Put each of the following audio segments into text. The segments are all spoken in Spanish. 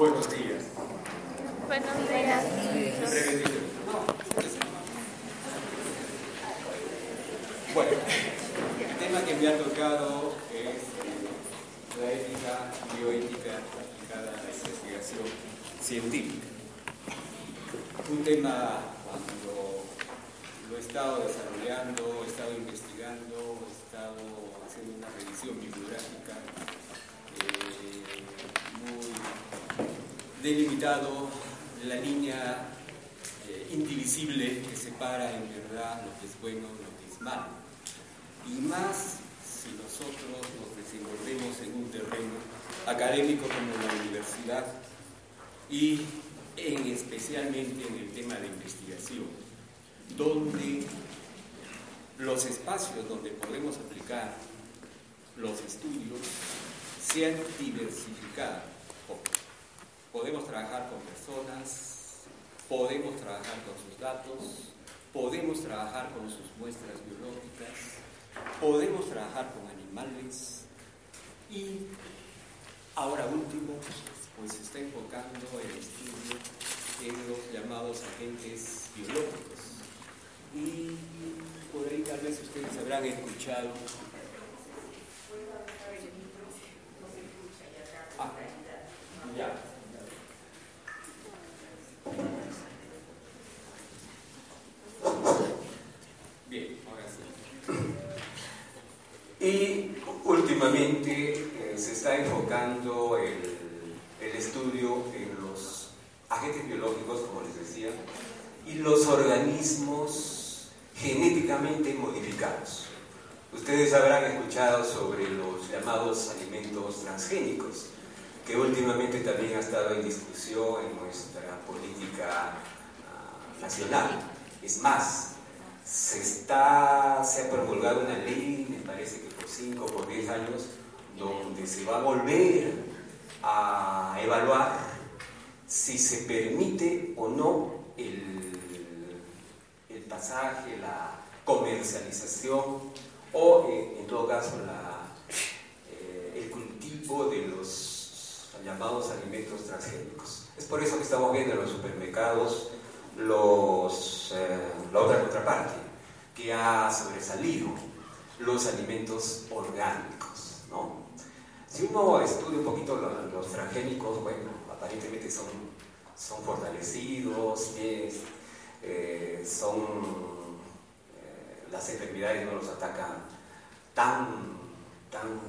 Buenos días. Buenos días. Bueno, el tema que me ha tocado es eh, la ética bioética aplicada a la investigación científica. Un tema cuando lo he estado desarrollando, he estado investigando, he estado haciendo una revisión bibliográfica eh, delimitado la línea eh, indivisible que separa en verdad lo que es bueno de lo que es malo. Y más si nosotros nos desenvolvemos en un terreno académico como la universidad y en especialmente en el tema de investigación, donde los espacios donde podemos aplicar los estudios se han diversificado. Podemos trabajar con personas, podemos trabajar con sus datos, podemos trabajar con sus muestras biológicas, podemos trabajar con animales y ahora último, pues se está enfocando el estudio en los llamados agentes biológicos. Y por ahí tal vez ustedes habrán escuchado Ah, ya. Bien, ahora sí. Y últimamente eh, se está enfocando el, estudio en los agentes biológicos, como les decía, y los organismos genéticamente modificados. Ustedes habrán escuchado sobre los llamados alimentos transgénicos, que últimamente también ha estado en discusión en nuestra política uh, nacional. Es más, se, está, se ha promulgado una ley, me parece que por 5 o por 10 años, donde se va a volver a evaluar si se permite o no el, el pasaje, la comercialización o eh, en todo caso la, eh, el cultivo de los llamados alimentos transgénicos. Es por eso que estamos viendo en los supermercados los, eh, la otra contraparte que ha sobresalido los alimentos orgánicos. Si uno estudia un poquito los, transgénicos, bueno, aparentemente son, son fortalecidos, eh, son las enfermedades no los atacan tan,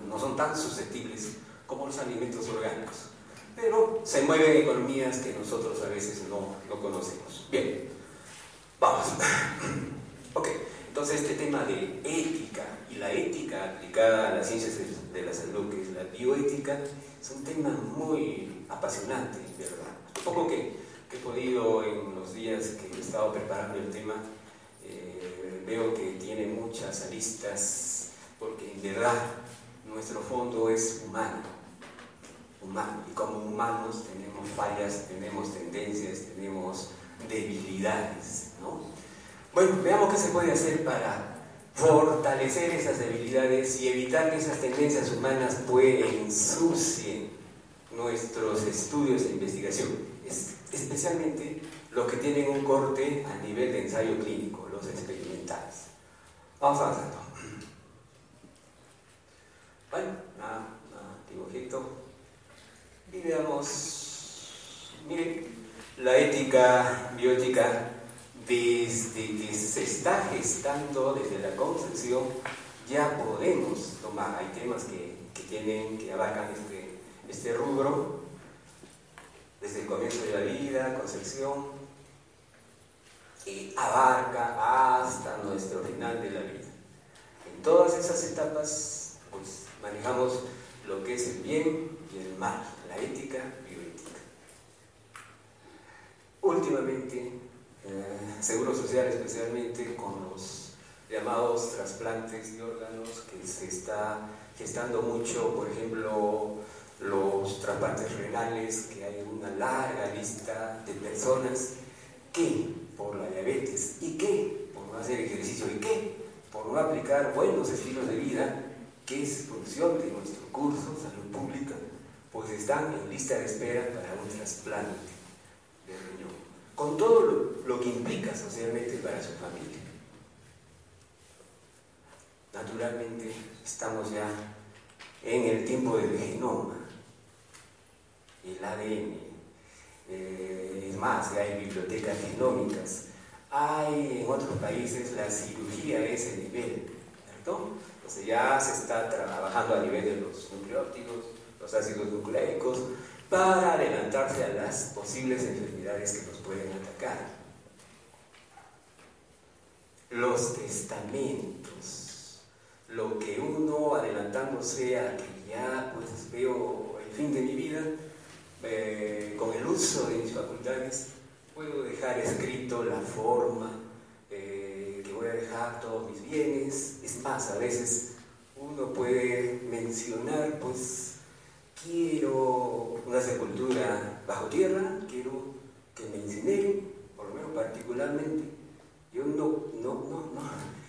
no son tan susceptibles como los alimentos orgánicos. Pero se mueven economías que nosotros a veces no, no conocemos. Bien, vamos. ok, entonces este tema de ética y la ética aplicada a las ciencias de la salud, que es la bioética, es un tema muy apasionante, ¿verdad? Un poco que, he podido en los días que he estado preparando el tema, veo que tiene muchas aristas, porque en verdad nuestro fondo es humano, humano, y como humanos tenemos fallas, tenemos tendencias, tenemos debilidades, ¿no? Bueno, veamos qué se puede hacer para fortalecer esas debilidades y evitar que esas tendencias humanas ensucien nuestros estudios de investigación, es, especialmente los que tienen un corte a nivel de ensayo clínico, los experimentales. Vamos avanzando. Bueno, nada, nada, dibujito. Y veamos, miren, la ética biótica desde que se está gestando, desde la concepción, ya podemos tomar, hay temas que, que tienen, que abarcan este, este rubro, desde el comienzo de la vida, concepción, y abarca hasta nuestro final de la vida. En todas esas etapas, pues manejamos lo que es el bien y el mal, la ética bioética. últimamente, eh, Seguro Social especialmente, con los llamados trasplantes de órganos, que se está gestando mucho, por ejemplo, los trasplantes renales, que hay una larga lista de personas que por la diabetes y que por no hacer ejercicio y que por no aplicar buenos estilos de vida, que es función de nuestro curso Salud Pública, pues están en lista de espera para un trasplante de riñón, con todo lo, que implica socialmente para su familia. Naturalmente estamos ya en el tiempo del genoma, el ADN, eh, es más, hay bibliotecas genómicas, hay en otros países la cirugía de ese nivel, ¿cierto? Entonces ya se está trabajando a nivel de los nucleópticos, los ácidos nucleicos, para adelantarse a las posibles enfermedades que nos pueden atacar. Los testamentos, lo que uno adelantándose a que ya pues veo el fin de mi vida, eh, con el uso de mis facultades, puedo dejar escrito la forma eh, que voy a dejar todos mis bienes. Es más, a veces uno puede mencionar, pues, quiero una sepultura bajo tierra, quiero que me incineren, por lo menos particularmente. Yo no, no, no, no.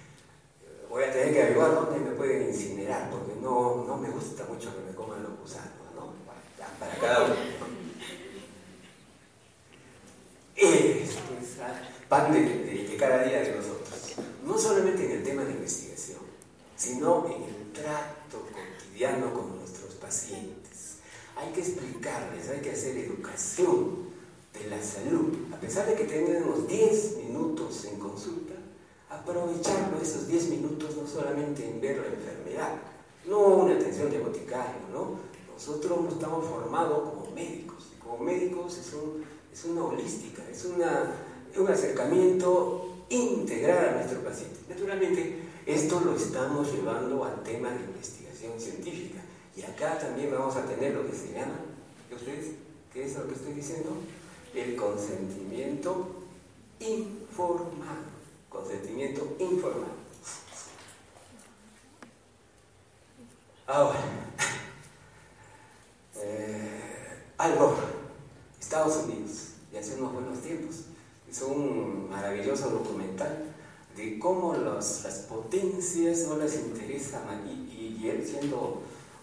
Voy a tener que averiguar dónde me pueden incinerar, porque no, no me gusta mucho que me coman los gusanos, ¿no? Para cada uno. Esto es parte de, de cada día de nosotros. No solamente en el tema de investigación, sino en el trato cotidiano con nuestros pacientes. Hay que explicarles, hay que hacer educación de la salud. A pesar de que tenemos 10 minutos en consulta, aprovecharlo esos 10 minutos no solamente en ver la enfermedad, no una atención de boticario, ¿no? Nosotros no estamos formados como médicos, y como médicos es, es una holística, es una, un acercamiento integral a nuestro paciente. Naturalmente, esto lo estamos llevando al tema de investigación científica. Y acá también vamos a tener lo que se llama, ¿qué ustedes? ¿Qué es lo que estoy diciendo? El consentimiento informado. Consentimiento informado. Ahora, eh, algo, Estados Unidos, y hace unos buenos tiempos, hizo un maravilloso documental de cómo las potencias no les interesa, y, él siendo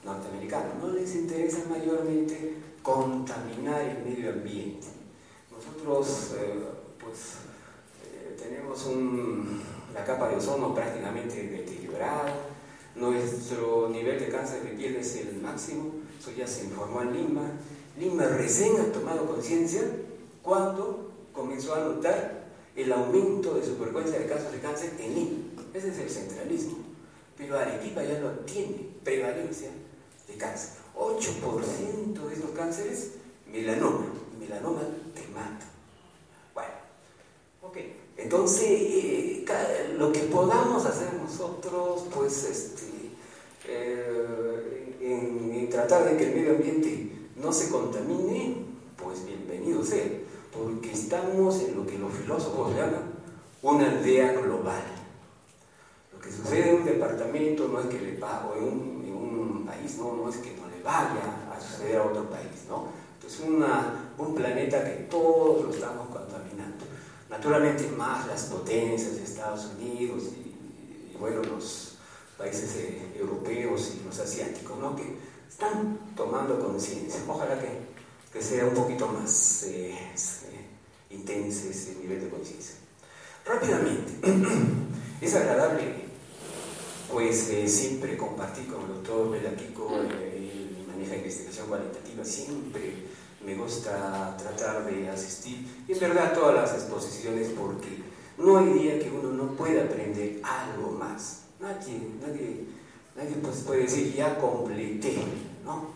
norteamericano, no les interesa mayormente contaminar el medio ambiente. Nosotros, eh, pues, eh, tenemos un, la capa de ozono prácticamente deteriorada, nuestro nivel de cáncer de piel es el máximo, eso ya se informó en Lima. Lima recién ha tomado conciencia cuando comenzó a notar el aumento de su frecuencia de casos de cáncer en Lima. Ese es el centralismo. Pero Arequipa ya lo tiene, prevalencia de cáncer. 8% de esos cánceres, melanoma. Melanoma te mata. Bueno, ok. Entonces, eh, lo que podamos hacer nosotros, pues, este, eh, en, tratar de que el medio ambiente no se contamine, pues bienvenido sea porque estamos en lo que los filósofos llaman una aldea global. Lo que sucede en un departamento no es que le pago en un país, no, no es que no le vaya a suceder a otro país, ¿no? Una, un planeta que todos lo estamos contaminando. Naturalmente más las potencias de Estados Unidos y, y bueno, los países eh, europeos y los asiáticos, ¿no? Que están tomando conciencia. Ojalá que, que, sea un poquito más eh, intenso ese nivel de conciencia. Rápidamente, es agradable pues eh, siempre compartir con el doctor Belaquico, eh, maneja investigación cualitativa, siempre me gusta tratar de asistir, y en verdad todas las exposiciones, porque no hay día que uno no pueda aprender algo más. Nadie, nadie, nadie pues puede decir, ya completé, ¿no?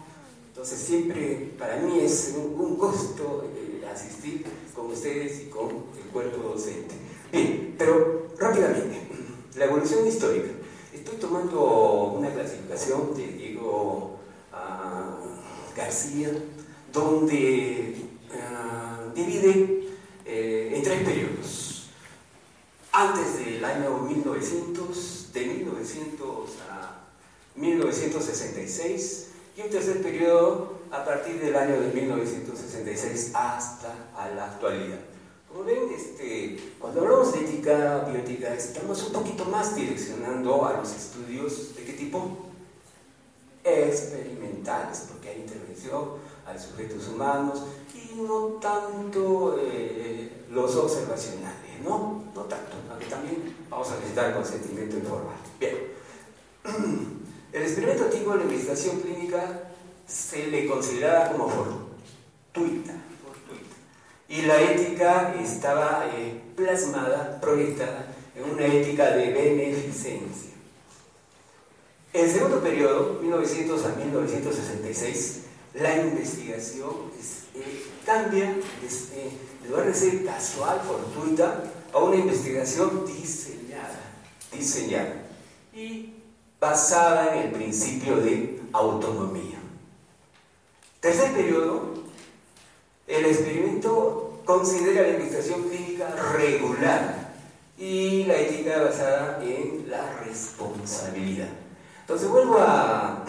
Entonces siempre para mí es un, un gusto eh, asistir con ustedes y con el cuerpo docente. Bien, pero rápidamente, la evolución histórica. Estoy tomando una clasificación de Diego uh, García, donde uh, divide eh, en tres periodos. Antes del año 1900, de 1900 a 1966, y un tercer periodo a partir del año de 1966 hasta la actualidad. Ven, este, cuando hablamos de ética bioética, estamos un poquito más direccionando a los estudios de qué tipo? Experimentales, porque hay intervención, hay sujetos humanos y no tanto eh, los observacionales, ¿no? No tanto, aunque también vamos a necesitar consentimiento informal. Bien. El experimento tipo de investigación clínica se le consideraba como fortuita la ética estaba eh, plasmada, proyectada en una ética de beneficencia. En el segundo periodo, 1900 a 1966, la investigación eh, cambia este, en lugar de ser casual, fortuita, a una investigación diseñada, diseñada y basada en el principio de autonomía. Tercer periodo, el experimento considera la investigación clínica regular y la ética basada en la responsabilidad. Entonces vuelvo a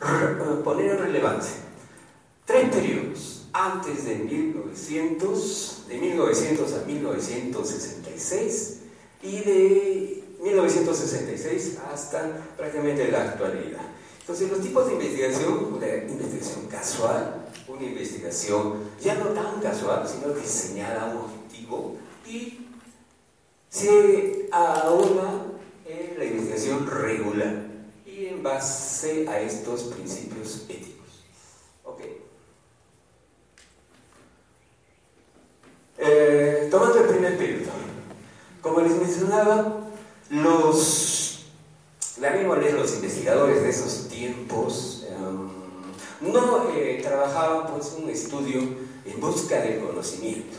poner en relevancia tres periodos antes de 1900, de 1900 a 1966 y de 1966 hasta prácticamente la actualidad. Entonces los tipos de investigación, una investigación casual, una investigación ya no tan casual, sino diseñada a un objetivo y se una en la investigación regular y en base a estos principios éticos. Ok. Eh, tomando el primer periodo, como les mencionaba, los, los investigadores de esos tiempos, em, no eh, trabajaban pues un estudio en busca del conocimiento,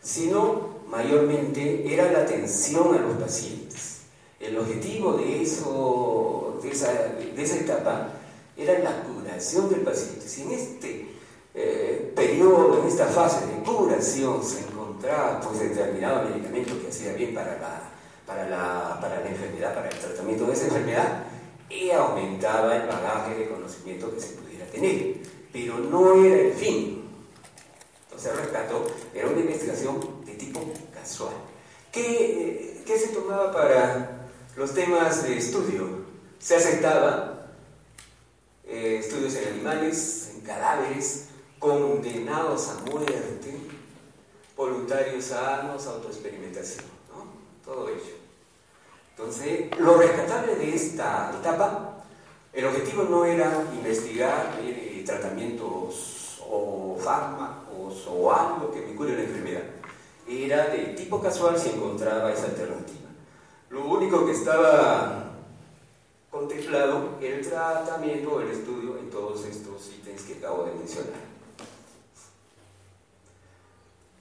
sino mayormente era la atención a los pacientes. El objetivo de, eso, de, esa, de esa etapa era la curación del paciente. Si en este eh, periodo, en esta fase de curación se encontraba pues determinado medicamento que hacía bien para la, para la, para la enfermedad, para el tratamiento de esa enfermedad, y aumentaba el bagaje de conocimiento que se pudiera tener, pero no era el fin. Entonces, rescató, era una investigación de tipo casual. ¿Qué, ¿Qué, se tomaba para los temas de estudio? Se aceptaba eh, estudios en animales, en cadáveres, condenados a muerte, voluntarios sanos, autoexperimentación, ¿no? todo ello. Entonces, lo rescatable de esta etapa el objetivo no era investigar eh, tratamientos o fármacos o algo que me cure la enfermedad. Era de tipo casual si encontraba esa alternativa. Lo único que estaba contemplado era el tratamiento, el estudio en todos estos ítems que acabo de mencionar.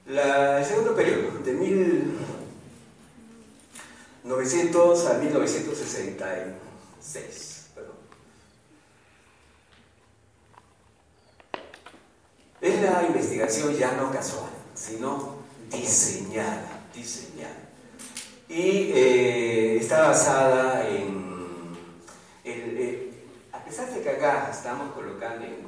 el segundo periodo, de 1900 a 1966. Es la investigación ya no casual, sino diseñada, diseñada. Y eh, está basada en, eh, a pesar de que acá estamos colocando en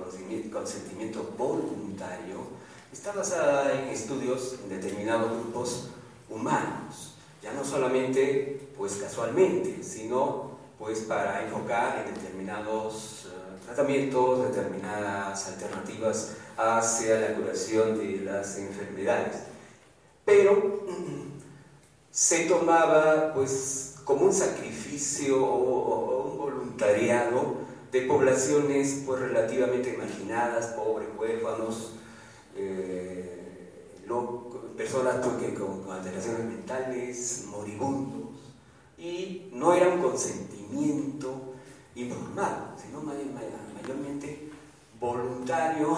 consentimiento voluntario, está basada en estudios en determinados grupos humanos, ya no solamente pues casualmente, sino pues para enfocar en determinados uh, tratamientos, determinadas alternativas hacia la curación de las enfermedades. Pero se tomaba pues como un sacrificio o, un voluntariado de poblaciones pues relativamente marginadas, pobres, huérfanos, eh, personas pues, con, alteraciones mentales, moribundos, y no era un consentimiento informado, sino mayormente voluntario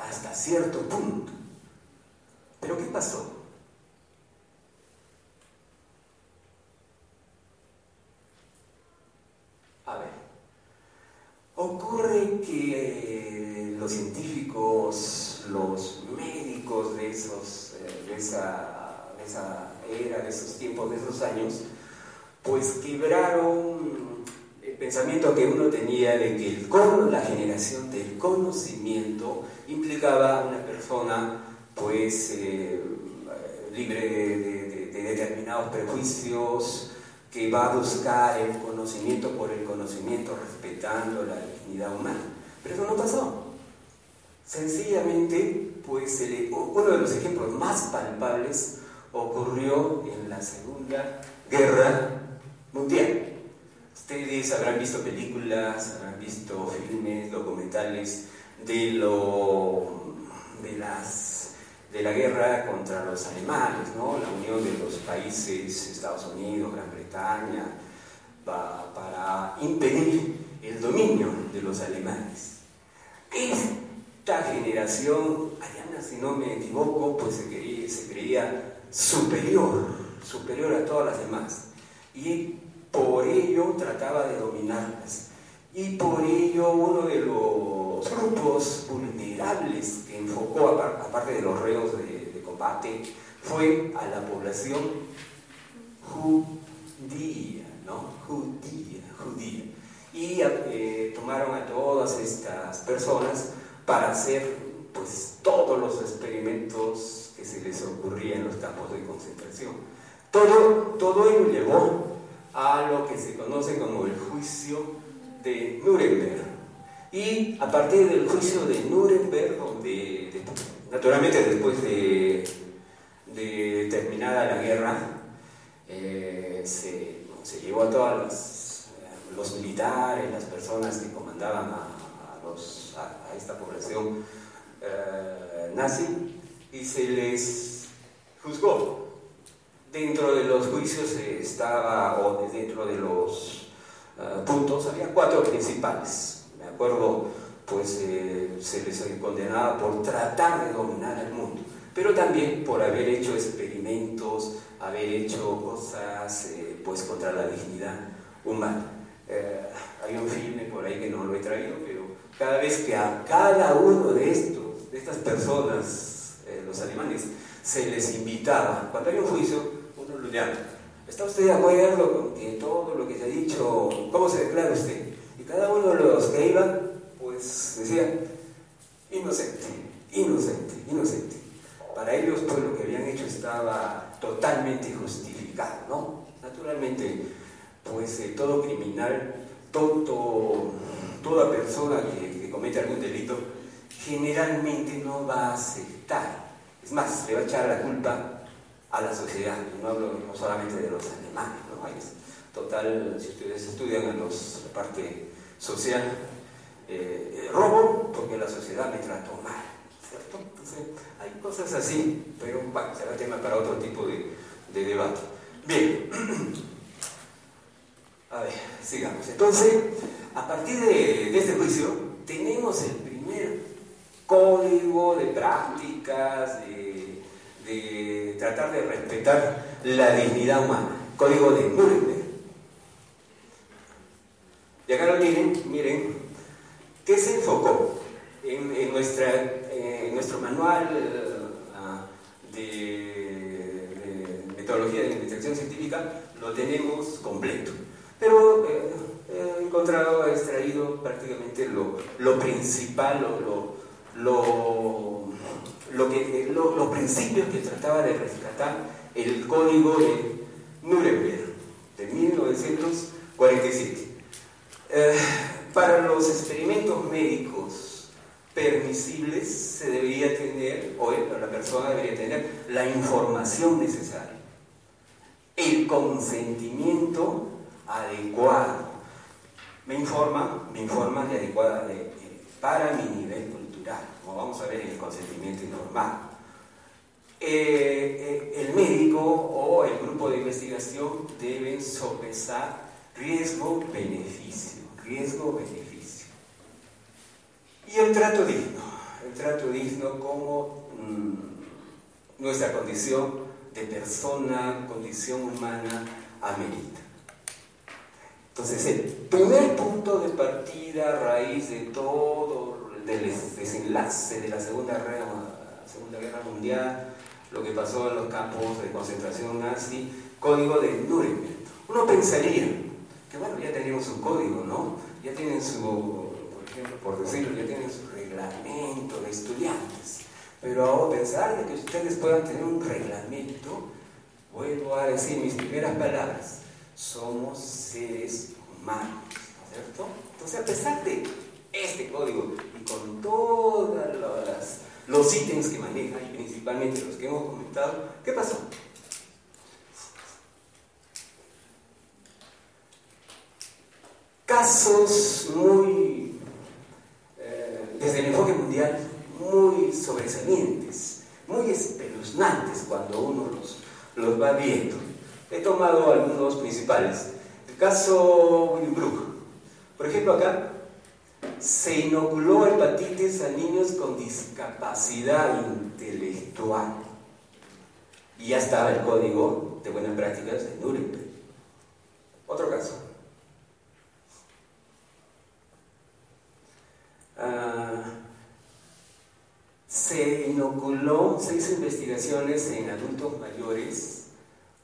hasta cierto punto. Pero ¿qué pasó? A ver, ocurre que los científicos, los médicos de, esos, de, esa, de esa era, de esos tiempos, de esos años, pues quebraron el pensamiento que uno tenía de que el, la generación del conocimiento implicaba una persona pues eh, libre de, determinados prejuicios, que va a buscar el conocimiento por el conocimiento, respetando la dignidad humana. Pero eso no pasó. Sencillamente, pues uno de los ejemplos más palpables ocurrió en la Segunda Guerra Mundial. Ustedes habrán visto películas, habrán visto filmes, documentales de, lo, de, las, de la guerra contra los alemanes, ¿no? la unión de los países, Estados Unidos, Gran Bretaña, para impedir el dominio de los alemanes. Esta generación, Ariana, si no me equivoco, pues se creía, superior, superior a todas las demás. Y por ello trataba de dominarlas. Y por ello uno de los grupos vulnerables que enfocó, aparte de los reos de, combate, fue a la población judía, ¿no? Judía, judía. Y eh, tomaron a todas estas personas para hacer pues todos los experimentos que se les ocurría en los campos de concentración. Todo, todo ello llevó a lo que se conoce como el juicio de Nuremberg. Y a partir del juicio de Nuremberg, naturalmente después de, de, terminada la guerra, eh, se, se, llevó a todos los militares, las personas que comandaban a, los, esta población eh, nazi, y se les juzgó Dentro de los juicios estaba, o dentro de los eh, puntos, había cuatro principales. Me acuerdo, pues eh, se les condenaba por tratar de dominar el mundo, pero también por haber hecho experimentos, haber hecho cosas eh, pues contra la dignidad humana. hay un filme por ahí que no lo he traído, pero cada vez que a cada uno de estos, de estas personas, los alemanes, se les invitaba, cuando hay un juicio, ¿Está usted de acuerdo con que todo lo que se ha dicho, cómo se declara usted? Y cada uno de los que iban, pues decía, inocente, inocente, inocente. Para ellos, pues lo que habían hecho estaba totalmente justificado, ¿no? Naturalmente, pues eh, todo criminal, todo, toda persona que, comete algún delito, generalmente no va a aceptar. Es más, le va a echar la culpa a la sociedad. No hablo no solamente de los alemanes, ¿no? total, si ustedes estudian en la parte social, eh, eh, robo porque la sociedad me trató mal, ¿cierto? Entonces, hay cosas así, pero bueno, será tema para otro tipo de, de debate. Bien, a ver, sigamos. Entonces, a partir de, este juicio, tenemos el primer código de prácticas, de tratar de respetar la dignidad humana. Código de Nuremberg. Y acá lo tienen, miren, ¿qué se enfocó? En nuestro manual ah, de, metodología de investigación científica lo tenemos completo. Pero eh, he encontrado, he extraído prácticamente lo, lo principal, lo, lo lo que, los principios que trataba de rescatar el código de Nuremberg de 1947. Eh, para los experimentos médicos permisibles se debería tener, o la persona debería tener, la información necesaria, el consentimiento adecuado. Me informa, me informa de adecuada de, para mi nivel como vamos a ver en el consentimiento informado. Eh, eh, el médico o el grupo de investigación deben sopesar riesgo-beneficio, riesgo-beneficio. Y el trato digno, el trato digno como mm, nuestra condición de persona, condición humana amerita. Entonces, el primer punto de partida, raíz de todo del desenlace de la Segunda Guerra, Segunda Guerra Mundial, lo que pasó en los campos de concentración nazi, código de Nuremberg. Uno pensaría que bueno, ya tenían su código, ¿no? Ya tienen su, por ejemplo, por decirlo, ya tienen su reglamento de estudiantes. Pero a pesar de que ustedes puedan tener un reglamento, vuelvo a decir mis primeras palabras, somos seres humanos, ¿no es cierto? Entonces, a pesar de este código y con todos los ítems que maneja, y principalmente los que hemos comentado, ¿qué pasó? Casos muy, eh, desde el enfoque mundial, muy sobresalientes, muy espeluznantes cuando uno los, los va viendo. He tomado algunos principales. El caso Wilbrook. Por ejemplo, acá se inoculó hepatitis a niños con discapacidad intelectual. Y ya estaba el código de buenas prácticas de Nuremberg. Otro caso. Ah, se inoculó, se hizo investigaciones en adultos mayores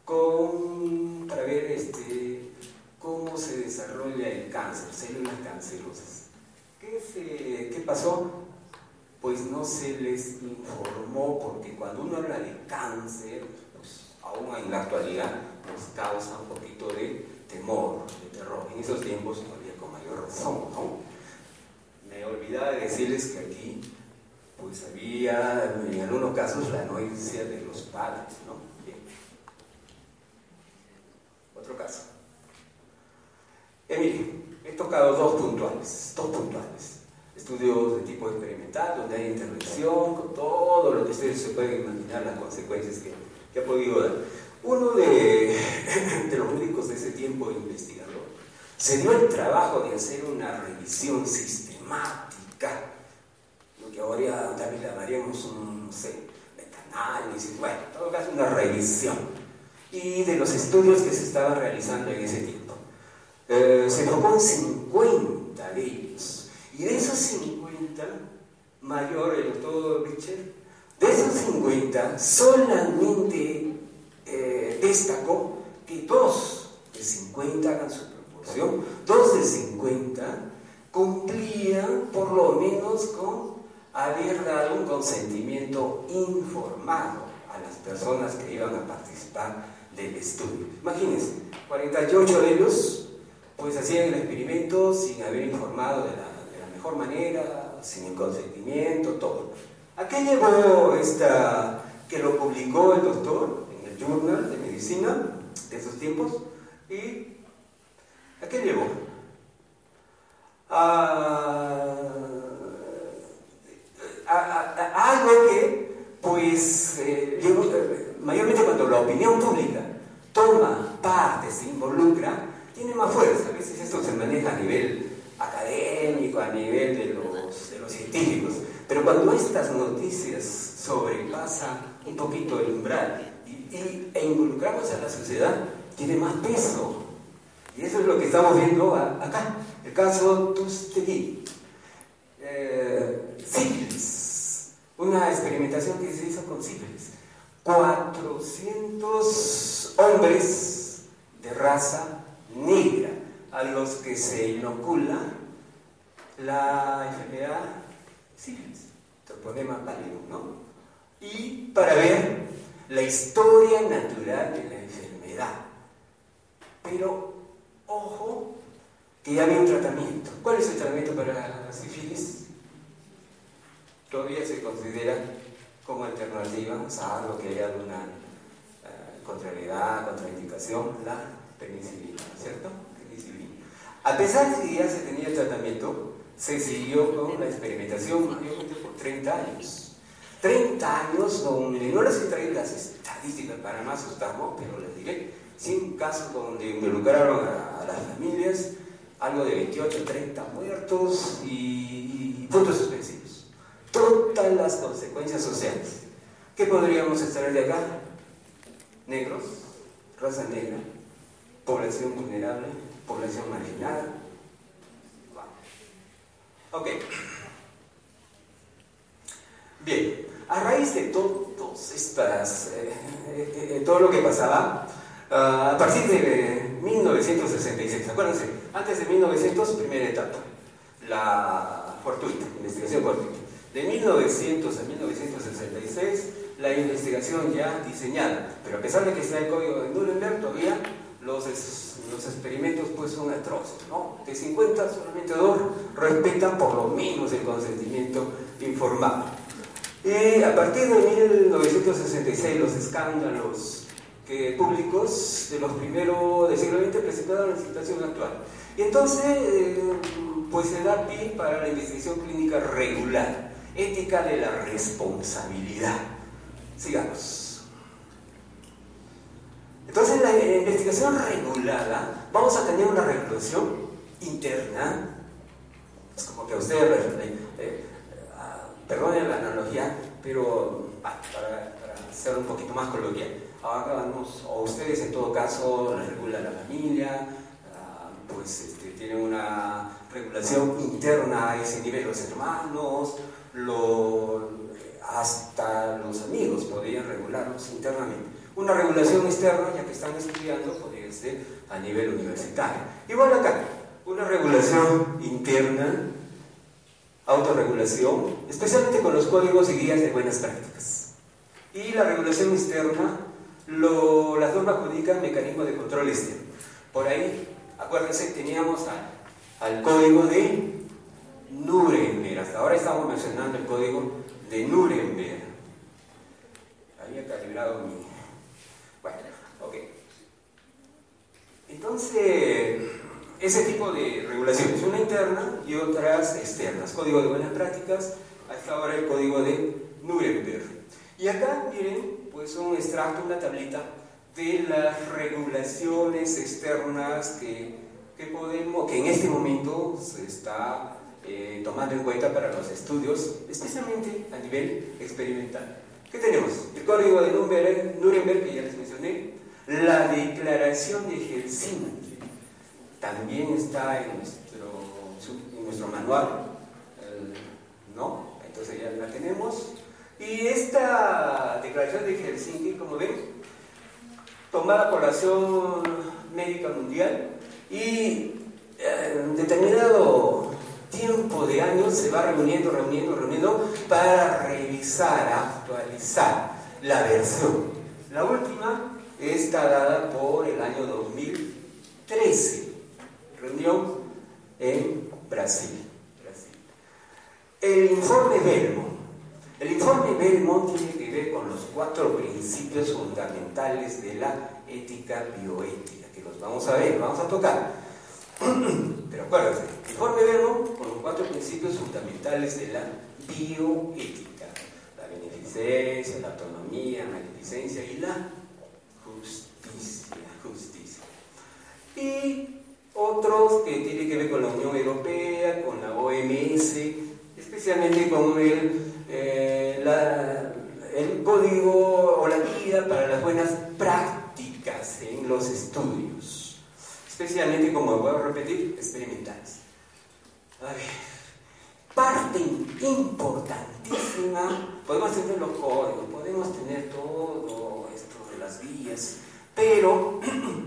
con, para ver este, cómo se desarrolla el cáncer, células cancerosas. ¿Qué, ¿Qué pasó? Pues no se les informó porque cuando uno habla de cáncer, pues aún en la actualidad nos causa un poquito de temor, de terror. En esos tiempos todavía con mayor razón, ¿no? Me olvidaba de decirles que aquí pues había en algunos casos la anuencia de los padres, ¿no? Otro caso. Emily, he tocado dos puntuales, dos puntuales. Estudios de tipo experimental, donde hay intervención, con todo lo que ustedes se pueden imaginar, las consecuencias que, que ha podido dar. Uno de, de los médicos de ese tiempo investigador se dio el trabajo de hacer una revisión sistemática que ahora también llamaríamos un, no sé, meta-análisis, bueno, en todo caso una revisión, y de los estudios que se estaban realizando en ese tiempo. Eh, se enfocó en 50 de ellos, y de esos 50, mayor el doctor Richard, de esos 50 solamente eh, destacó que dos de 50 hagan su proporción, dos de 50 cumplían por lo menos con haber dado un consentimiento informado a las personas que iban a participar del estudio. Imagínense, 48 de ellos pues hacían el experimento sin haber informado de la, manera, sin el consentimiento, todo. ¿A qué llevó esta, que lo publicó el doctor en el Journal de Medicina de esos tiempos? ¿Y a qué llevó? A algo que, pues, eh, mayormente cuando la opinión pública toma parte, se involucra, tiene más fuerza. A veces esto se maneja a nivel académico, a nivel de los, de los científicos. Pero cuando estas noticias sobrepasan un poquito el umbral y, e involucramos a la sociedad, tiene más peso. Y eso es lo que estamos viendo acá. El caso Tustegui. Eh, una experimentación que se hizo con sífilis. 400 hombres de raza negra a los que se inocula la enfermedad sífilis, troponema pálido, ¿no? Y para ver la historia natural de la enfermedad. Pero, ojo, que ya había un tratamiento. ¿Cuál es el tratamiento para la sífilis? todavía se considera como alternativa, salvo que haya alguna eh, contrariedad, contraindicación, la penicilina, ¿cierto? A pesar de que ya se tenía el tratamiento, se siguió con la experimentación por 30 años. 30 años donde no les traído las estadísticas para no asustarnos, pero les diré, 100 casos donde involucraron a, a, las familias, algo de 28, 30 muertos y, y puntos suspensivos todas las consecuencias sociales. ¿Qué podríamos extraer de acá? Negros, raza negra, población vulnerable, población marginada. Ok. a raíz de todos estas, eh, todo lo que pasaba, ah, a partir de 1966, acuérdense, antes de 1900, primera etapa, la fortuita, investigación fortuita. De 1900 a 1966, la investigación ya diseñada, pero a pesar de que está el código de Nuremberg, todavía los, los experimentos pues son atroces, ¿no? De 50 solamente dos respetan por lo menos el consentimiento informado. Y a partir de 1966 los escándalos que, públicos de los primeros del siglo XX presentaron la situación actual. Y entonces eh, pues se da pie para la investigación clínica regular, ética de la responsabilidad. Sigamos. Entonces, la investigación regulada, vamos a tener una regulación interna, es como que a ustedes, eh, eh, ah, perdonen la analogía, pero para, ser un poquito más coloquial, hagamos, o ustedes en todo caso la regula la familia, ah, pues este, tienen una regulación interna a ese nivel, los hermanos, lo, hasta los amigos podrían regularlos internamente. Una regulación externa, ya que están estudiando, podría ser a nivel universitario. Igual acá, una regulación interna, autorregulación, especialmente con los códigos y guías de buenas prácticas. Y la regulación externa, lo, las normas jurídicas, mecanismo de control externo. Por ahí, acuérdense, teníamos al código de Nuremberg. Hasta ahora estamos mencionando el código de Nuremberg. Había calibrado mi... Bueno, ok. Entonces, ese tipo de regulaciones, una interna y otras externas. Código de buenas prácticas, hasta ahora el código de Nuremberg. Y acá, miren, pues un extracto, una tablita de las regulaciones externas que, que podemos, que en este momento se está eh, tomando en cuenta para los estudios, especialmente a nivel experimental. ¿Qué tenemos? El código de Nuremberg, que ya les mencioné, la declaración de Helsinki, también está en nuestro, manual, ¿no? Entonces ya la tenemos. Y esta declaración de Helsinki, como ven, tomada por la Acción Médica Mundial y eh, determinado tiempo de años se va reuniendo, reuniendo, reuniendo para revisar, actualizar la versión. La última está dada por el año 2013, reunión en Brasil. El informe Belmont. El informe Belmont tiene que ver con los cuatro principios fundamentales de la ética bioética, que los vamos a ver, vamos a tocar. Pero acuérdense, informe Verbo con los cuatro principios fundamentales de la bioética: la beneficencia, la autonomía, la magnificencia y la justicia. justicia. Y otros que tienen que ver con la Unión Europea, con la OMS, especialmente con el, eh, el código o la guía para las buenas prácticas en los estudios especialmente, como voy a repetir, experimentales. A ver, parte importantísima, podemos tener los códigos, podemos tener todo esto de las guías, pero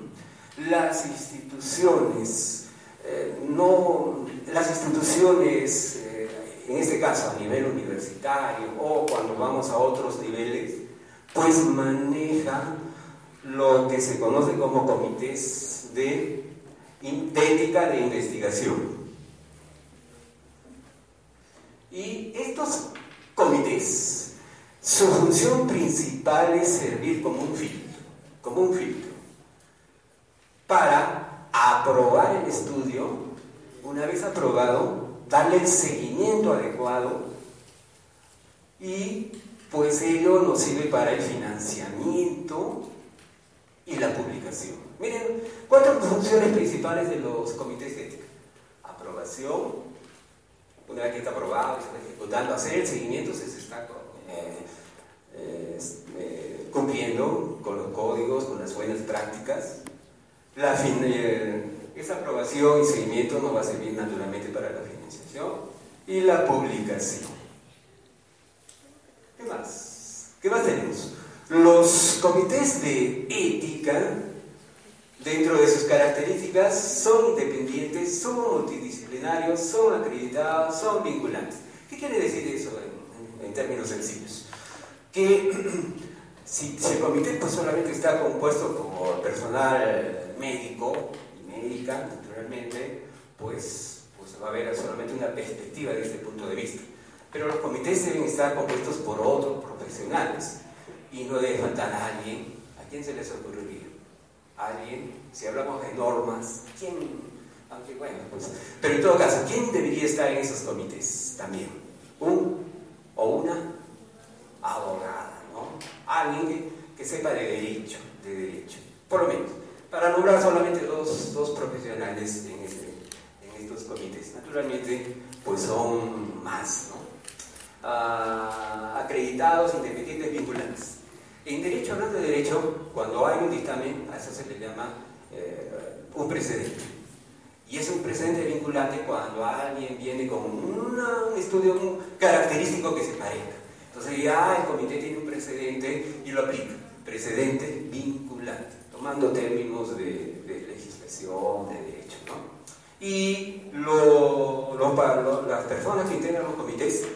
las instituciones, eh, no, las instituciones, eh, en este caso a nivel universitario o cuando vamos a otros niveles, pues manejan lo que se conoce como comités de, ética de investigación. Y estos comités, su función principal es servir como un filtro, como un filtro, para aprobar el estudio, una vez aprobado, darle el seguimiento adecuado y pues ello nos sirve para el financiamiento y la publicación. Miren, cuatro funciones principales de los comités de ética. Aprobación, una vez que está aprobado, se está ejecutando, hacer el seguimiento, se, está eh, eh, cumpliendo con los códigos, con las buenas prácticas. La eh, esa aprobación y seguimiento nos va a servir naturalmente para la financiación y la publicación. ¿Qué más? tenemos? Los comités de ética, dentro de sus características, son independientes, son multidisciplinarios, son acreditados, son vinculantes. ¿Qué quiere decir eso en, términos sencillos? Que si, el comité pues, solamente está compuesto por personal médico y médica, naturalmente, pues, pues va a haber solamente una perspectiva de este punto de vista. Pero los comités deben estar compuestos por otros profesionales y no debe faltar a alguien. ¿A quién se les ocurriría? ¿Alguien? Si hablamos de normas, ¿quién? Aunque bueno, pues. Pero en todo caso, ¿quién debería estar en esos comités también? ¿Un o una abogada, ¿no? Alguien que, sepa de derecho, de derecho. Por lo menos. Para nombrar solamente dos, dos profesionales en, este, en estos comités. Naturalmente, pues son más, ¿no? Ah, acreditados, independientes, vinculantes. En derecho, hablando de derecho, cuando hay un dictamen, a eso se le llama eh, un precedente. Y es un precedente vinculante cuando alguien viene con un estudio característico que se parezca. Entonces ya el comité tiene un precedente y lo aplica. Precedente vinculante, tomando términos de, legislación, de derecho. ¿no? Y las personas que integran los comités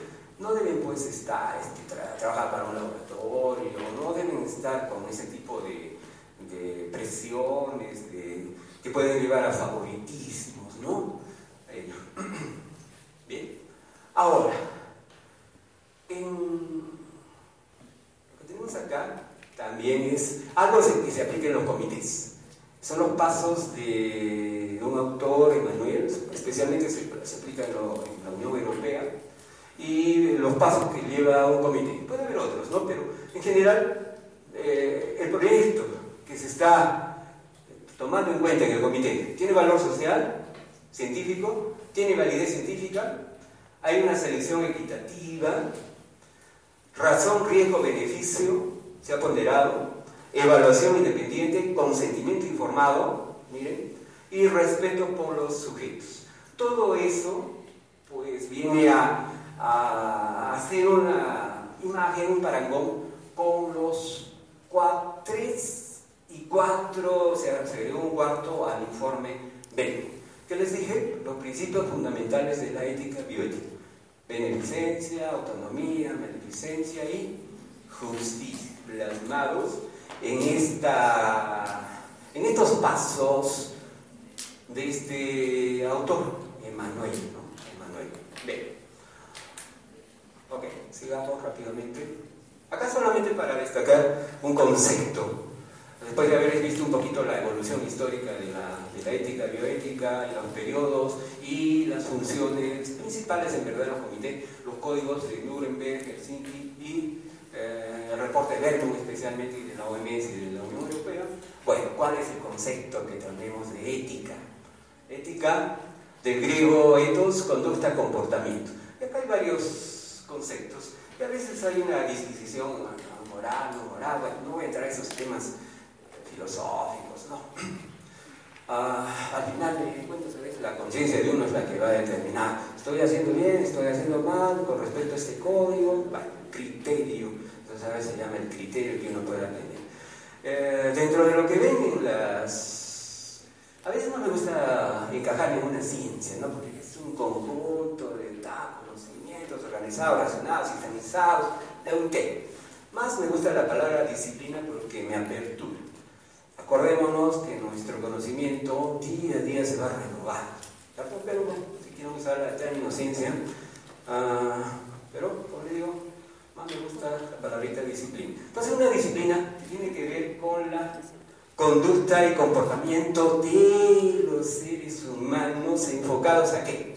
no deben pues estar, este, trabajar para un laboratorio, no deben estar con ese tipo de, presiones que pueden llevar a favoritismos, ¿no? Bien, ahora, lo que tenemos acá también es algo que se aplica en los comités. Son los pasos de un autor, Emanuel, especialmente se, aplica en la Unión Europea, y los pasos que lleva un comité. Puede haber otros, ¿no? Pero en general, eh, el proyecto que se está tomando en cuenta en el comité tiene valor social, científico, tiene validez científica, hay una selección equitativa, razón, riesgo, beneficio, se ha ponderado, evaluación independiente, consentimiento informado, miren, y respeto por los sujetos. Todo eso, pues, viene a a hacer una imagen, un parangón con los cuatro, tres y cuatro, o sea, se agregó un cuarto al informe B. ¿Qué les dije? Los principios fundamentales de la ética bioética. Beneficencia, autonomía, beneficencia y justicia, plasmados en, esta, en estos pasos de este autor, Emanuel. B. Ok, sigamos rápidamente. Acá solamente para destacar un concepto. Después de haber visto un poquito la evolución histórica de la, ética, bioética, y los periodos y las funciones principales en verdad de los comités, los códigos de Nuremberg, Helsinki y eh, el reporte de Berlín especialmente de la OMS y de la Unión Europea. Bueno, ¿cuál es el concepto que tenemos de ética? Ética, del griego ethos, conducta, comportamiento. Y acá hay varios conceptos. Y a veces hay una disquisición moral, no moral, bueno, no voy a entrar en esos temas filosóficos, ¿no? Ah, al final de cuentas, la conciencia de uno es la que va a determinar, estoy haciendo bien, estoy haciendo mal, con respecto a este código, bueno, criterio, entonces a veces se llama el criterio que uno puede aprender. Eh, dentro de lo que ven las... A veces no me gusta encajar en una ciencia, ¿no? Porque es un conjunto organizados, racionados, sistemizados, de un té. Más me gusta la palabra disciplina porque me apertura. Acordémonos que nuestro conocimiento día a día se va a renovar. Pero si quiero usar la término ciencia, uh, pero como le digo, más me gusta la palabrita disciplina. Entonces una disciplina tiene que ver con la conducta y comportamiento de los seres humanos enfocados a qué?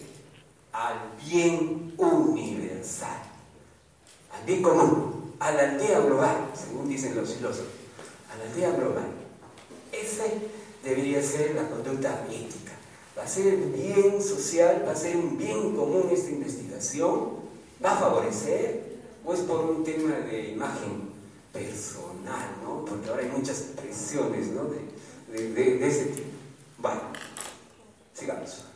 Al bien universal, al bien común, a la aldea global, según dicen los filósofos, a la aldea global. Ese debería ser la conducta ética. Va a ser el bien social, va a ser un bien común esta investigación, va a favorecer, o es por un tema de imagen personal, ¿no? Porque ahora hay muchas presiones, ¿no? De, de ese tipo. Bueno, sigamos.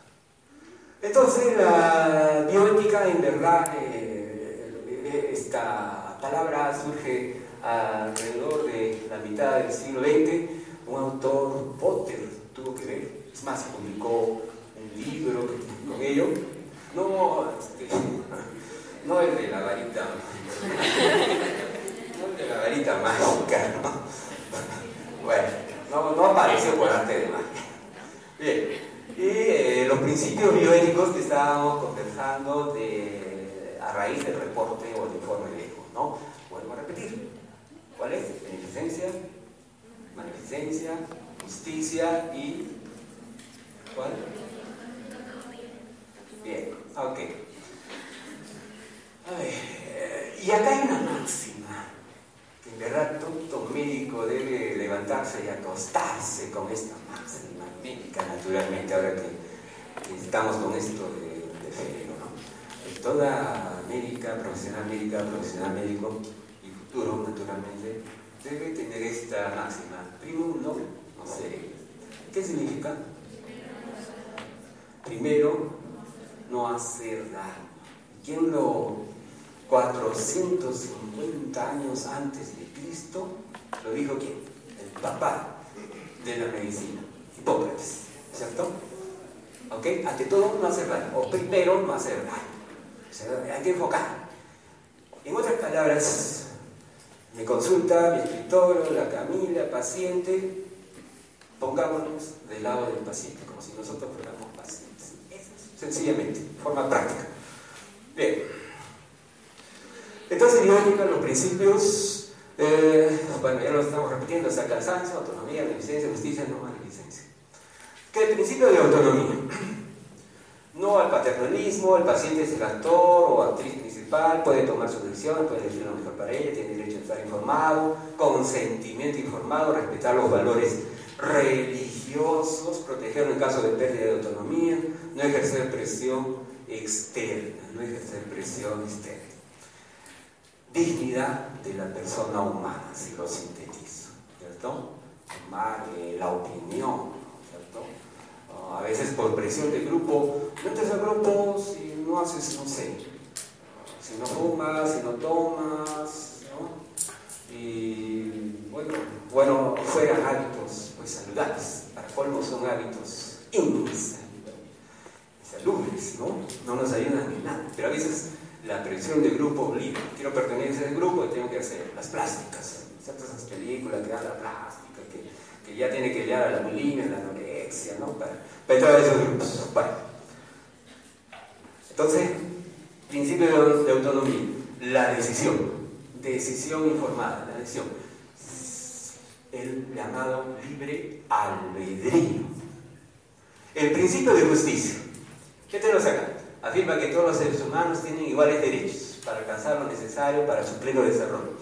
Entonces, la bioética en verdad eh, está palabra surge alrededor de la mitad del siglo XX. Un autor, Potter, tuvo que ver, es más, publicó un libro con ello. No, este, no el de la varita, no el de la varita mágica, ¿no? Bueno, no, no apareció por arte de magia. Bien, y eh, los principios bioéticos que estábamos conversando de, a raíz del reporte o del informe viejo, ¿no? Vuelvo a repetir. ¿Cuál es? Beneficencia, magnificencia, justicia y... ¿Cuál? Bien, ok. Eh, y acá hay una máxima verdad todo médico debe levantarse y acostarse con esta máxima médica, naturalmente, ahora que, estamos con esto de, de febrero. ¿no? Toda médica, profesional médica, profesional médico y futuro, naturalmente, debe tener esta máxima. Primero, no, no sé. ¿Qué significa? Primero, no hacer daño. ¿Quién lo 450 años antes de Cristo lo dijo quién? El papá de la medicina, Hipócrates, ¿cierto? ¿Ok? Ante todo, no hacer daño. O primero, no hacer daño. Hay que enfocar. En otras palabras, me consulta mi escritor, la Camila, paciente, pongámonos del lado del paciente, como si nosotros fuéramos pacientes. sencillamente, forma práctica. Bien. Entonces, biónica, los principios, eh, bueno, ya lo estamos repitiendo, hasta cansancio, autonomía, beneficencia, justicia, no maleficencia. ¿Qué el principio de autonomía? No al paternalismo, el paciente es el actor o actriz principal, puede tomar su decisión, puede elegir lo mejor para ella, tiene derecho a estar informado, consentimiento informado, respetar los valores religiosos, protegerlo en caso de pérdida de autonomía, no ejercer presión externa, no ejercer presión externa. Dignidad de la persona humana, si lo sintetizo, ¿cierto? Tomar eh, la opinión, ¿cierto? a veces por presión de grupo, no entres al grupo si no haces, no sé, si no fumas, si no tomas, ¿no? Y bueno, bueno, fueran hábitos pues saludables, para colmo son hábitos insalubres, ¿no? No nos ayudan en nada, pero a veces la presión de grupo obliga, quiero pertenecer al grupo tengo que hacer las plásticas, ¿cierto? Esas películas que dan la plástica, que, que ya tiene que llegar a la bulimia, la anorexia, ¿no? Para, para de esos grupos. Bueno. Entonces, principio de autonomía, la decisión, decisión informada, la decisión, el llamado libre albedrío. El principio de justicia, ¿qué tenemos acá? Afirma que todos los seres humanos tienen iguales derechos para alcanzar lo necesario para su pleno desarrollo.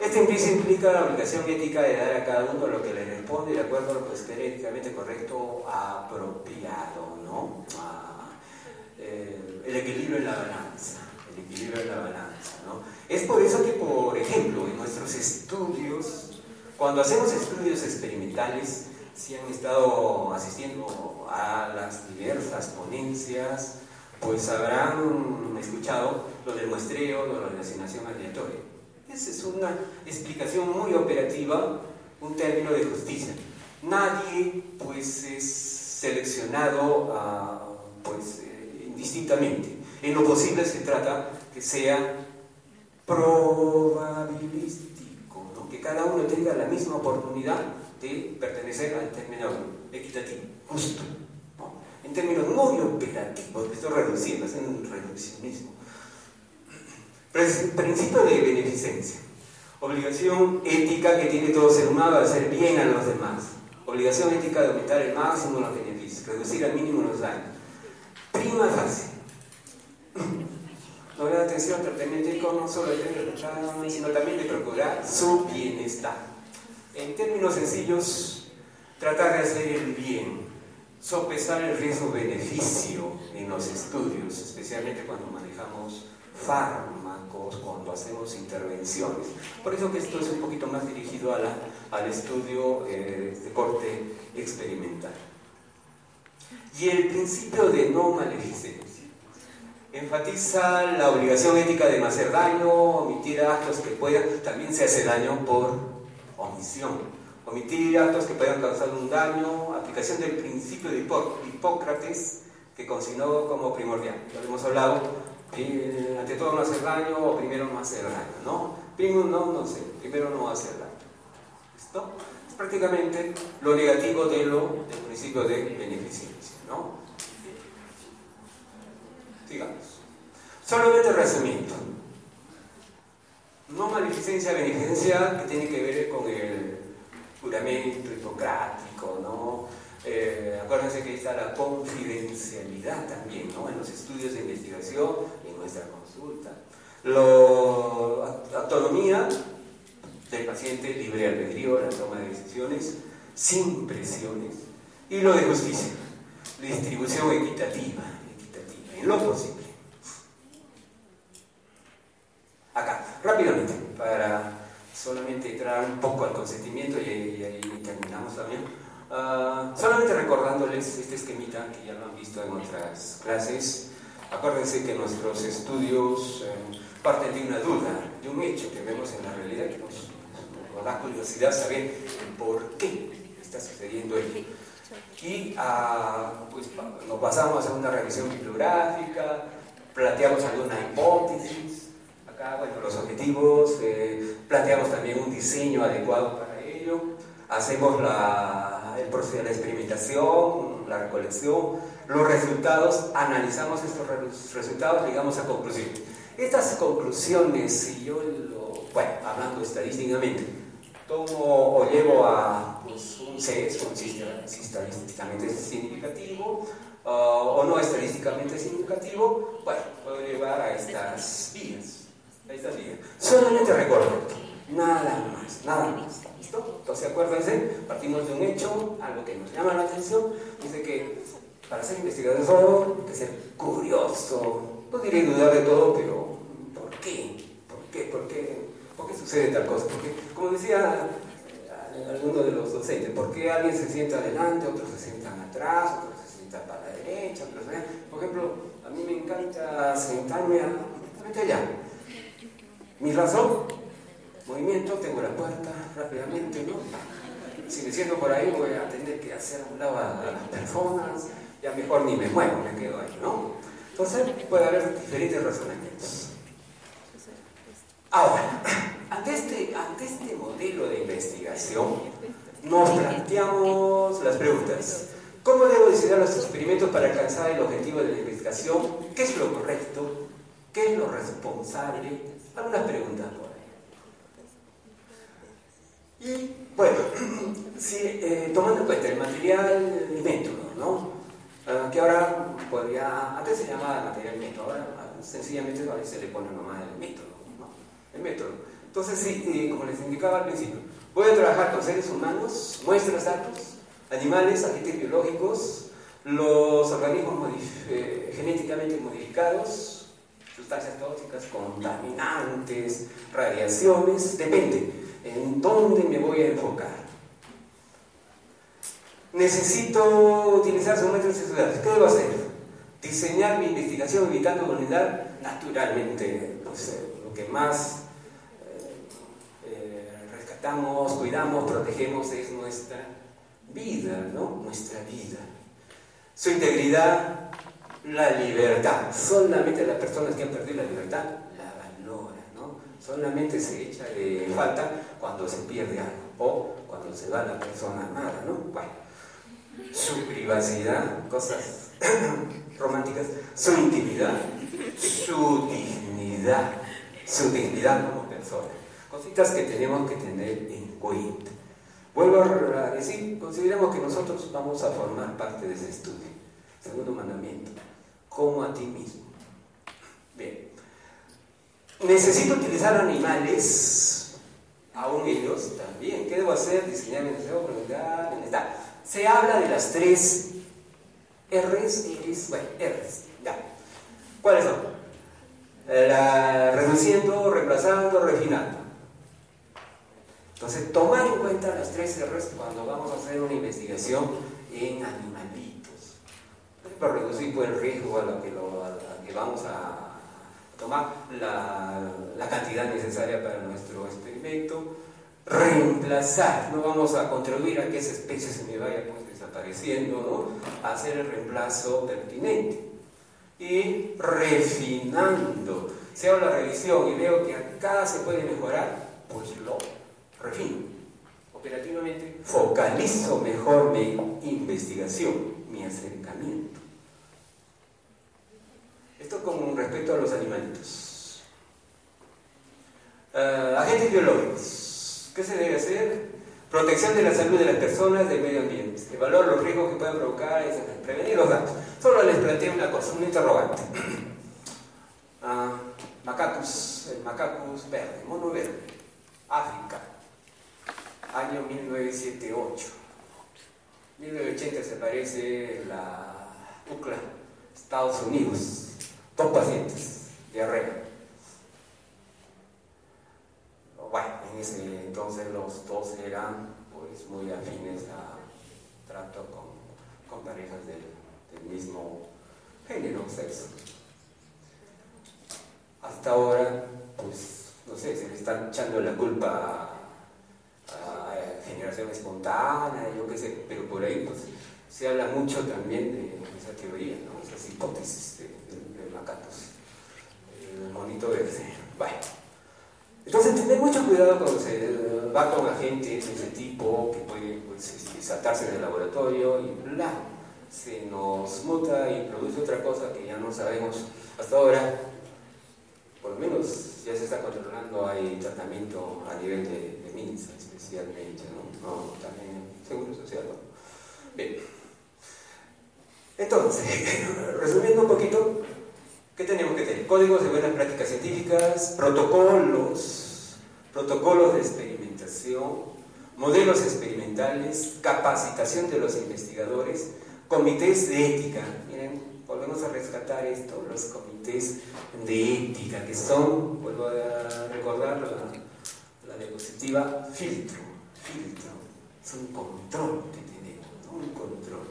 Este implica, implica la obligación ética de dar a cada uno lo que le responde de acuerdo a lo que esté éticamente correcto, apropiado, ¿no? Ah, eh, el equilibrio en la balanza, el equilibrio en la balanza, ¿no? Es por eso que, por ejemplo, en nuestros estudios, cuando hacemos estudios experimentales, si han estado asistiendo a las diversas ponencias, pues habrán escuchado lo del muestreo, lo de la asignación aleatoria esa es una explicación muy operativa, un término de justicia. Nadie pues es seleccionado uh, pues, eh, indistintamente. En lo posible se trata que sea probabilístico, ¿no? que cada uno tenga la misma oportunidad de pertenecer al término equitativo, justo. ¿No? En términos muy operativos, estoy reduciendo, es un reduccionismo. Principio de beneficencia. Obligación ética que tiene todo ser humano de hacer bien a los demás. Obligación ética de aumentar el máximo los beneficios, reducir al mínimo los daños. Prima fase. Lograr atención, tratamiento ético no solo de sino también de procurar su bienestar. En términos sencillos, tratar de hacer el bien, sopesar el riesgo-beneficio en los estudios, especialmente cuando manejamos fármacos, cuando hacemos intervenciones. Por eso que esto es un poquito más dirigido a la, al estudio eh, de corte experimental. Y el principio de no maleficencia. enfatiza la obligación ética de no hacer daño, omitir actos que puedan, también se hace daño por omisión. Omitir actos que puedan causar un daño, aplicación del principio de Hipócrates, que consignó como primordial. Ya lo hemos hablado, eh, ante todo no hacer daño o primero no hacer daño, ¿no? Primero no, no sé, primero no hacer daño. ¿Listo? Es prácticamente lo negativo de lo, del principio de beneficencia, ¿no? Sigamos. Solamente resumiendo. No maleficencia, beneficencia, que tiene que ver con el juramento hipocrático, ¿no? Eh, acuérdense que está la confidencialidad también, ¿no? En los estudios de investigación, en nuestra consulta. La autonomía del paciente, libre albedrío, la toma de decisiones, sin presiones. Y lo de justicia, distribución equitativa, equitativa, en lo posible. Acá, rápidamente, para solamente entrar un poco al consentimiento y, ahí terminamos también. Ah, solamente recordándoles este esquemita que ya lo han visto en otras clases. Acuérdense que nuestros estudios eh, parten de una duda, de un hecho que vemos en la realidad que nos, da curiosidad saber por qué está sucediendo ello. Y ah, pues, nos basamos en una revisión bibliográfica, planteamos alguna hipótesis, bueno, los objetivos, eh, planteamos también un diseño adecuado para ello, hacemos la el proceso de la experimentación, la recolección, los resultados, analizamos estos resultados, llegamos a conclusiones. Estas conclusiones, si yo bueno, hablando estadísticamente, tomo o llevo a pues, un sesgo estadísticamente significativo uh, o no estadísticamente significativo, bueno, puedo llevar a estas vías. A. Solamente recuerdo, nada más, nada más. Entonces acuérdense, partimos de un hecho, algo que nos llama la atención, dice que para ser investigador hay que ser curioso, no diré dudar de todo, pero ¿por qué? ¿Por qué? ¿Por qué? ¿Por qué sucede tal cosa? Porque, como decía eh, alguno de los docentes, ¿por qué alguien se sienta adelante, otros se sientan atrás, otros se sientan para la derecha, otros Por ejemplo, a mí me encanta sentarme allá. Mi razón movimiento, tengo la puerta rápidamente, ¿no? Si me siento por ahí voy a tener que hacer un lado a, las personas, ya mejor ni me muevo, me quedo ahí, ¿no? Entonces puede haber diferentes razonamientos. Ahora, ante este, ante este modelo de investigación, nos planteamos las preguntas. ¿Cómo debo diseñar los experimentos para alcanzar el objetivo de la investigación? ¿Qué es lo correcto? ¿Qué es lo responsable? Algunas preguntas y bueno, eh, tomando en cuenta el material y método, ¿no? Ah, que ahora podría, antes se llamaba material y método, ahora sencillamente a veces se le pone nomás el método, ¿no? El método. Entonces, sí, eh, como les indicaba al principio, voy trabajar con seres humanos, muestras, datos, animales, agentes biológicos, los organismos eh, genéticamente modificados, sustancias tóxicas, contaminantes, radiaciones, depende ¿En dónde me voy a enfocar? Necesito utilizar segmentos estudiantes. ¿Qué debo hacer? Diseñar mi investigación evitando vulnerar naturalmente lo que más eh, eh, rescatamos, cuidamos, protegemos es nuestra vida, ¿no? Nuestra vida. Su integridad, la libertad. Solamente las personas que han perdido la libertad Solamente se echa de falta cuando se pierde algo o cuando se va la persona amada, ¿no? Bueno, su privacidad, cosas románticas, su intimidad, su dignidad, su dignidad como persona. Cositas que tenemos que tener en cuenta. Vuelvo a decir, consideramos que nosotros vamos a formar parte de ese estudio. Segundo mandamiento, como a ti mismo. Bien. Necesito utilizar animales, aún ellos también. ¿Qué debo hacer? Diseñar deseo, preguntar, está. Se habla de las tres R's, R's, bueno, R's, ya. ¿Cuáles son? La, reduciendo, reemplazando, refinando. Entonces, tomar en cuenta las tres R's cuando vamos a hacer una investigación en animalitos. Para reducir pues, el riesgo a lo que lo, que vamos a tomar la, la cantidad necesaria para nuestro experimento, reemplazar, no vamos a contribuir a que esa especie se me vaya pues, desapareciendo, ¿no? hacer el reemplazo pertinente. Y refinando, si hago la revisión y veo que acá se puede mejorar, pues lo refino. Operativamente focalizo mejor mi investigación, mi acercamiento. Esto con respecto a los animalitos. Uh, agentes biológicos. ¿Qué se debe hacer? Protección de la salud de las personas, del medio ambiente. Evaluar los riesgos que pueden provocar, prevenir los daños. Solo les planteo una cosa, un interrogante. Uh, macacus, el macacus verde, mono verde, África, año 1978. 1980 se aparece la UCLA, Estados Unidos, dos pacientes, diarrea. Bueno, en ese entonces los dos eran pues muy afines a trato con, parejas del, del mismo género, sexo. Hasta ahora, pues, no sé, se le están echando la culpa a, a generación espontánea, yo qué sé, pero por ahí pues se habla mucho también de esa teoría, ¿no? esas hipótesis de, el monito verde. Bueno, entonces tener mucho cuidado cuando se va con agentes de ese tipo que puede pues, este, saltarse del laboratorio y bla, se nos muta y produce otra cosa que ya no sabemos hasta ahora. Por lo menos ya se está controlando, hay tratamiento a nivel de, de MINSA especialmente, ¿no? no también Seguro Social. ¿no? Bien. Entonces, resumiendo un poquito, ¿qué tenemos que tener? Códigos de buenas prácticas científicas, protocolos, protocolos de experimentación, modelos experimentales, capacitación de los investigadores, comités de ética. Miren, volvemos a rescatar esto, los comités de ética, que son, vuelvo a recordar la, la diapositiva, filtro, filtro, es un control que tenemos, ¿no? un control.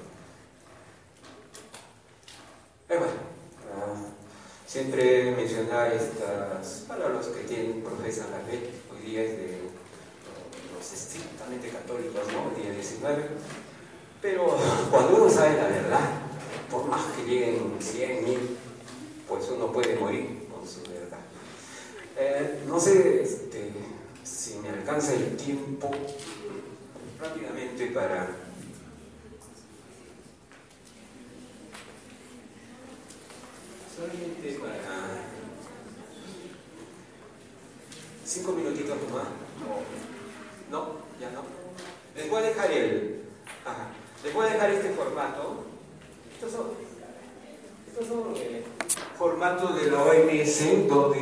Eh, bueno, uh, siempre mencionar estas, para los que tienen, profesan la fe, hoy día es de los estrictamente católicos, ¿no? Día 19, pero cuando uno sabe la verdad, por más que lleguen 100 mil, pues uno puede morir con su verdad. Eh, no sé este, si me alcanza el tiempo rápidamente para solamente para cinco minutitos más. No, ya no. Les voy a dejar el. Ajá. Les voy a dejar este formato. Estos son, estos son eh, formatos de la OMS donde